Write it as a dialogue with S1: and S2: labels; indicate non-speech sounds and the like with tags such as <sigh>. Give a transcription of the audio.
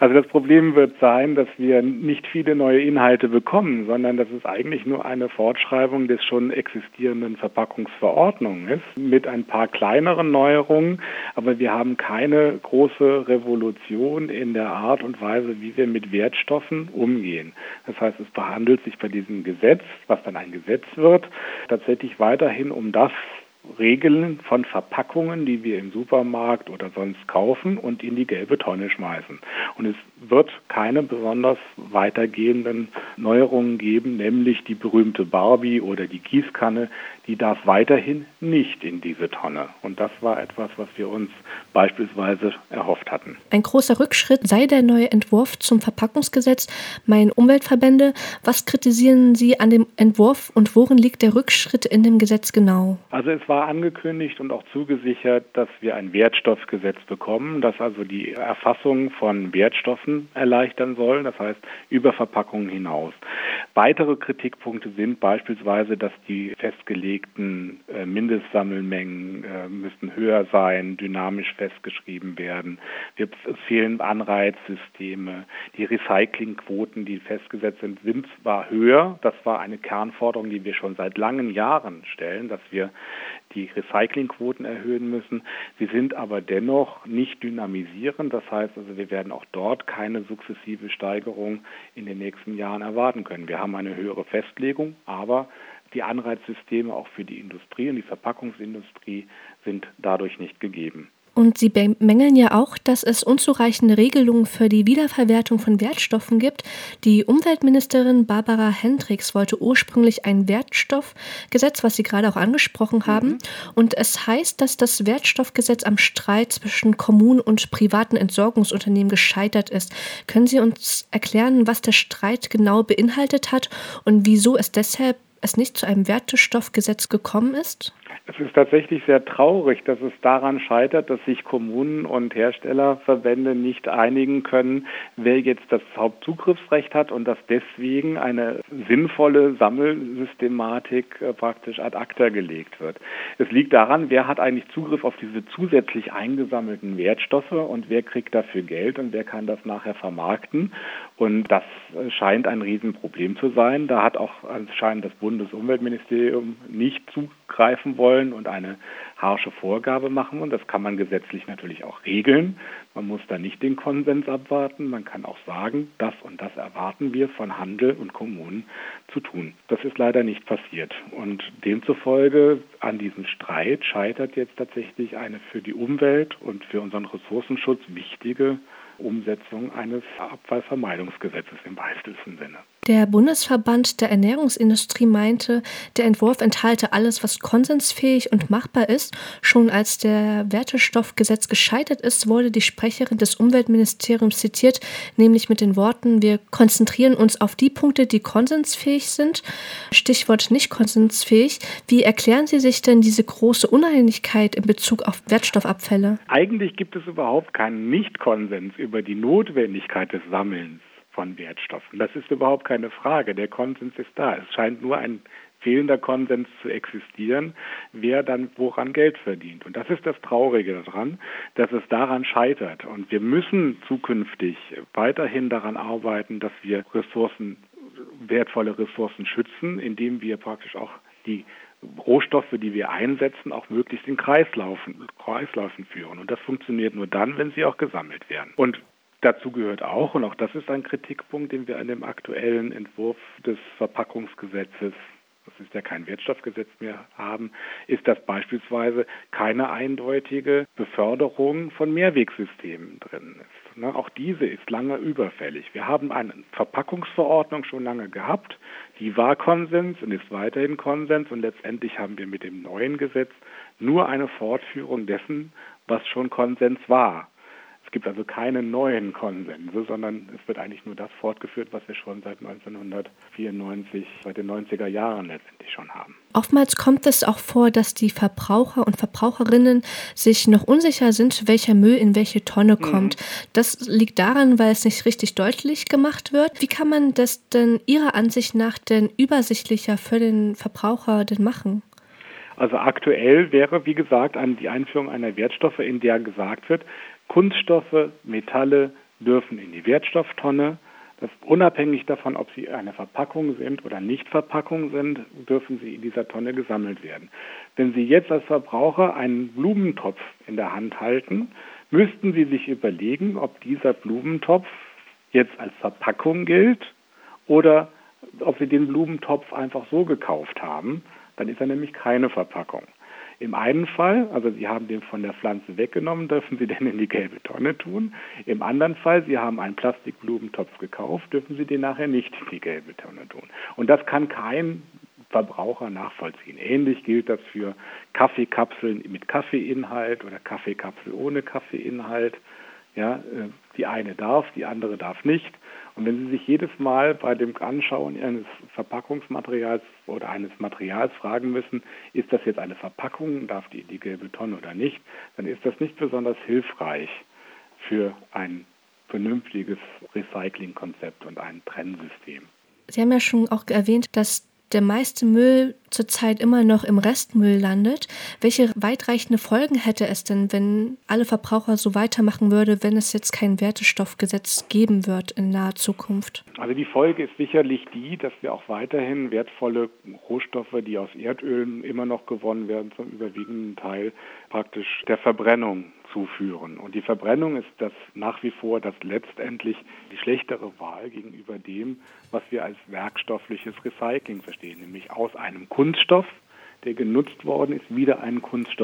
S1: Also das Problem wird sein, dass wir nicht viele neue Inhalte bekommen, sondern dass es eigentlich nur eine Fortschreibung des schon existierenden Verpackungsverordnungen ist, mit ein paar kleineren Neuerungen, aber wir haben keine große Revolution in der Art und Weise, wie wir mit Wertstoffen umgehen. Das heißt, es behandelt sich bei diesem Gesetz, was dann ein Gesetz wird, tatsächlich weiterhin um das, Regeln von Verpackungen, die wir im Supermarkt oder sonst kaufen und in die gelbe Tonne schmeißen. Und es wird keine besonders weitergehenden Neuerungen geben, nämlich die berühmte Barbie oder die Gießkanne, die darf weiterhin nicht in diese Tonne. Und das war etwas, was wir uns beispielsweise erhofft hatten.
S2: Ein großer Rückschritt sei der neue Entwurf zum Verpackungsgesetz. Mein Umweltverbände, was kritisieren Sie an dem Entwurf und worin liegt der Rückschritt in dem Gesetz genau?
S1: Also es war angekündigt und auch zugesichert, dass wir ein Wertstoffgesetz bekommen, das also die Erfassung von Wertstoffen erleichtern soll, das heißt über Verpackungen hinaus. Weitere Kritikpunkte sind beispielsweise, dass die festgelegten äh, Mindestsammelmengen äh, müssen höher sein, dynamisch festgeschrieben werden. es fehlen Anreizsysteme. Die Recyclingquoten, die festgesetzt sind, sind zwar höher. Das war eine Kernforderung, die wir schon seit langen Jahren stellen, dass wir die Recyclingquoten erhöhen müssen. Sie sind aber dennoch nicht dynamisierend. Das heißt also, wir werden auch dort keine sukzessive Steigerung in den nächsten Jahren erwarten können. Wir haben eine höhere Festlegung, aber die Anreizsysteme auch für die Industrie und die Verpackungsindustrie sind dadurch nicht gegeben.
S2: Und Sie bemängeln ja auch, dass es unzureichende Regelungen für die Wiederverwertung von Wertstoffen gibt. Die Umweltministerin Barbara Hendricks wollte ursprünglich ein Wertstoffgesetz, was Sie gerade auch angesprochen haben. Mhm. Und es heißt, dass das Wertstoffgesetz am Streit zwischen Kommunen und privaten Entsorgungsunternehmen gescheitert ist. Können Sie uns erklären, was der Streit genau beinhaltet hat und wieso es deshalb es nicht zu einem Wertestoffgesetz gekommen ist?
S1: Es ist tatsächlich sehr traurig, dass es daran scheitert, dass sich Kommunen und Herstellerverbände nicht einigen können, wer jetzt das Hauptzugriffsrecht hat und dass deswegen eine sinnvolle Sammelsystematik äh, praktisch ad acta gelegt wird. Es liegt daran, wer hat eigentlich Zugriff auf diese zusätzlich eingesammelten Wertstoffe und wer kriegt dafür Geld und wer kann das nachher vermarkten. Und das äh, scheint ein Riesenproblem zu sein. Da hat auch anscheinend das Bundesumweltministerium nicht zugreifen wollen und eine harsche Vorgabe machen. Und das kann man gesetzlich natürlich auch regeln. Man muss da nicht den Konsens abwarten. Man kann auch sagen, das und das erwarten wir von Handel und Kommunen zu tun. Das ist leider nicht passiert. Und demzufolge an diesem Streit scheitert jetzt tatsächlich eine für die Umwelt und für unseren Ressourcenschutz wichtige Umsetzung eines Abfallvermeidungsgesetzes im weitesten Sinne.
S2: Der Bundesverband der Ernährungsindustrie meinte, der Entwurf enthalte alles, was konsensfähig und machbar ist. Schon als der Wertestoffgesetz gescheitert ist, wurde die Sprecherin des Umweltministeriums zitiert, nämlich mit den Worten, wir konzentrieren uns auf die Punkte, die konsensfähig sind. Stichwort nicht konsensfähig. Wie erklären Sie sich denn diese große Uneinigkeit in Bezug auf Wertstoffabfälle?
S1: Eigentlich gibt es überhaupt keinen Nichtkonsens über die Notwendigkeit des Sammelns von Wertstoffen. Das ist überhaupt keine Frage. Der Konsens ist da. Es scheint nur ein fehlender Konsens zu existieren, wer dann woran Geld verdient. Und das ist das Traurige daran, dass es daran scheitert. Und wir müssen zukünftig weiterhin daran arbeiten, dass wir Ressourcen, wertvolle Ressourcen schützen, indem wir praktisch auch die Rohstoffe, die wir einsetzen, auch möglichst in Kreislaufen, Kreislaufen führen. Und das funktioniert nur dann, wenn sie auch gesammelt werden. Und Dazu gehört auch, und auch das ist ein Kritikpunkt, den wir an dem aktuellen Entwurf des Verpackungsgesetzes, das ist ja kein Wertstoffgesetz mehr, haben, ist, dass beispielsweise keine eindeutige Beförderung von Mehrwegsystemen drin ist. Ne, auch diese ist lange überfällig. Wir haben eine Verpackungsverordnung schon lange gehabt, die war Konsens und ist weiterhin Konsens und letztendlich haben wir mit dem neuen Gesetz nur eine Fortführung dessen, was schon Konsens war. Es gibt also keine neuen Konsense, sondern es wird eigentlich nur das fortgeführt, was wir schon seit 1994, seit den 90er Jahren letztendlich schon haben.
S2: Oftmals kommt es auch vor, dass die Verbraucher und Verbraucherinnen sich noch unsicher sind, welcher Müll in welche Tonne mhm. kommt. Mhm. Das liegt daran, weil es nicht richtig deutlich gemacht wird. Wie kann man das denn Ihrer Ansicht nach denn übersichtlicher für den Verbraucher denn machen?
S1: Also aktuell wäre, wie gesagt, die Einführung einer Wertstoffe, in der gesagt wird, Kunststoffe, Metalle, dürfen in die Wertstofftonne. Das unabhängig davon, ob sie eine Verpackung sind oder nicht Verpackung sind, dürfen sie in dieser Tonne gesammelt werden. Wenn Sie jetzt als Verbraucher einen Blumentopf in der Hand halten, müssten Sie sich überlegen, ob dieser Blumentopf jetzt als Verpackung gilt oder ob Sie den Blumentopf einfach so gekauft haben. Dann ist er nämlich keine Verpackung. Im einen Fall, also Sie haben den von der Pflanze weggenommen, dürfen Sie <laughs> den in die gelbe Tonne tun. Im anderen Fall, Sie haben einen Plastikblumentopf gekauft, dürfen Sie den nachher nicht in die gelbe Tonne tun. Und das kann kein Verbraucher nachvollziehen. Ähnlich gilt das für Kaffeekapseln mit Kaffeeinhalt oder Kaffeekapsel ohne Kaffeeinhalt. Ja, äh, die eine darf, die andere darf nicht. Und wenn Sie sich jedes Mal bei dem Anschauen eines Verpackungsmaterials oder eines Materials fragen müssen, ist das jetzt eine Verpackung, darf die die gelbe Tonne oder nicht, dann ist das nicht besonders hilfreich für ein vernünftiges Recyclingkonzept und ein Trennsystem.
S2: Sie haben ja schon auch erwähnt, dass der meiste Müll zurzeit immer noch im Restmüll landet. Welche weitreichende Folgen hätte es denn, wenn alle Verbraucher so weitermachen würden, wenn es jetzt kein Wertestoffgesetz geben wird in naher Zukunft?
S1: Also die Folge ist sicherlich die, dass wir auch weiterhin wertvolle Rohstoffe, die aus Erdöl immer noch gewonnen werden, zum überwiegenden Teil praktisch der Verbrennung zuführen. Und die Verbrennung ist das nach wie vor das letztendlich die schlechtere Wahl gegenüber dem, was wir als werkstoffliches Recycling verstehen, nämlich aus einem Kunststoff, der genutzt worden ist, wieder einen Kunststoff